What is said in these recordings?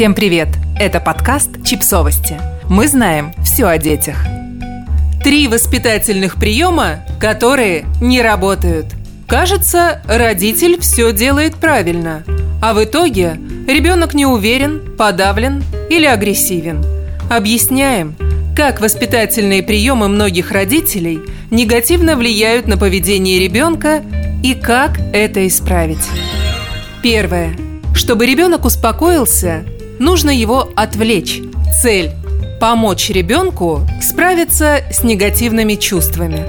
Всем привет! Это подкаст «Чипсовости». Мы знаем все о детях. Три воспитательных приема, которые не работают. Кажется, родитель все делает правильно, а в итоге ребенок не уверен, подавлен или агрессивен. Объясняем, как воспитательные приемы многих родителей негативно влияют на поведение ребенка и как это исправить. Первое. Чтобы ребенок успокоился, нужно его отвлечь. Цель – помочь ребенку справиться с негативными чувствами.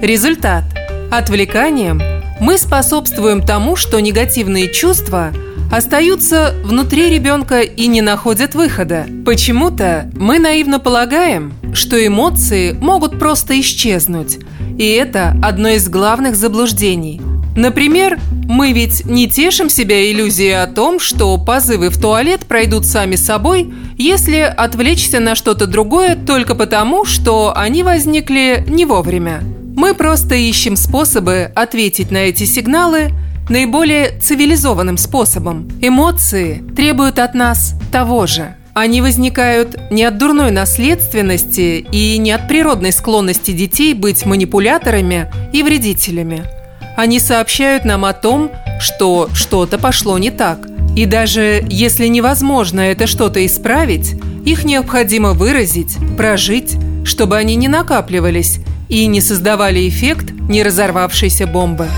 Результат – отвлеканием мы способствуем тому, что негативные чувства остаются внутри ребенка и не находят выхода. Почему-то мы наивно полагаем, что эмоции могут просто исчезнуть, и это одно из главных заблуждений – Например, мы ведь не тешим себя иллюзией о том, что позывы в туалет пройдут сами собой, если отвлечься на что-то другое только потому, что они возникли не вовремя. Мы просто ищем способы ответить на эти сигналы наиболее цивилизованным способом. Эмоции требуют от нас того же. Они возникают не от дурной наследственности и не от природной склонности детей быть манипуляторами и вредителями – они сообщают нам о том, что что-то пошло не так. И даже если невозможно это что-то исправить, их необходимо выразить, прожить, чтобы они не накапливались и не создавали эффект не разорвавшейся бомбы.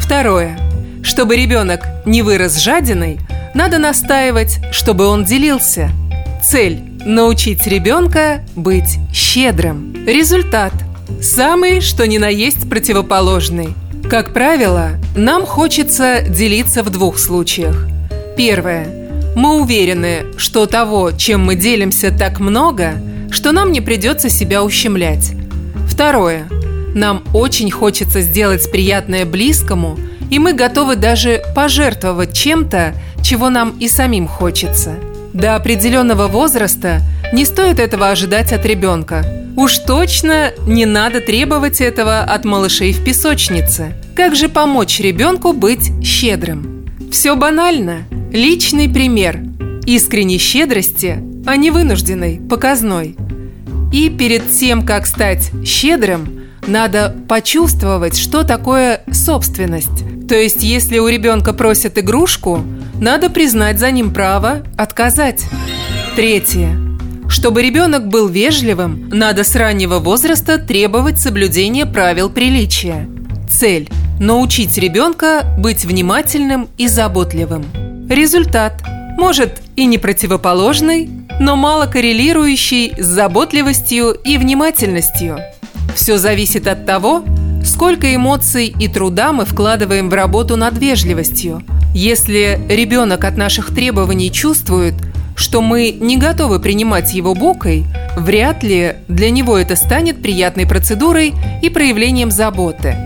Второе. Чтобы ребенок не вырос жадиной, надо настаивать, чтобы он делился. Цель – научить ребенка быть щедрым. Результат – самый, что ни на есть противоположный – как правило, нам хочется делиться в двух случаях. Первое. Мы уверены, что того, чем мы делимся, так много, что нам не придется себя ущемлять. Второе. Нам очень хочется сделать приятное близкому, и мы готовы даже пожертвовать чем-то, чего нам и самим хочется. До определенного возраста не стоит этого ожидать от ребенка – Уж точно не надо требовать этого от малышей в песочнице. Как же помочь ребенку быть щедрым? Все банально. Личный пример. Искренней щедрости, а не вынужденной, показной. И перед тем, как стать щедрым, надо почувствовать, что такое собственность. То есть, если у ребенка просят игрушку, надо признать за ним право отказать. Третье. Чтобы ребенок был вежливым, надо с раннего возраста требовать соблюдения правил приличия. Цель – научить ребенка быть внимательным и заботливым. Результат – может и не противоположный, но мало коррелирующий с заботливостью и внимательностью. Все зависит от того, сколько эмоций и труда мы вкладываем в работу над вежливостью. Если ребенок от наших требований чувствует – что мы не готовы принимать его бокой, вряд ли для него это станет приятной процедурой и проявлением заботы.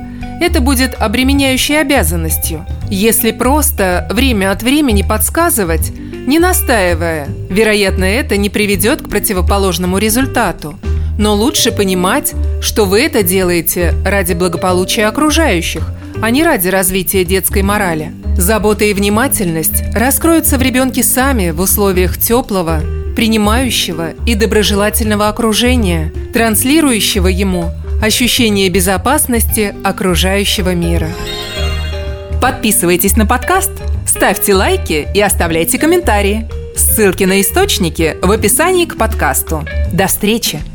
Это будет обременяющей обязанностью. Если просто время от времени подсказывать, не настаивая, вероятно, это не приведет к противоположному результату. Но лучше понимать, что вы это делаете ради благополучия окружающих, а не ради развития детской морали. Забота и внимательность раскроются в ребенке сами в условиях теплого, принимающего и доброжелательного окружения, транслирующего ему ощущение безопасности окружающего мира. Подписывайтесь на подкаст, ставьте лайки и оставляйте комментарии. Ссылки на источники в описании к подкасту. До встречи!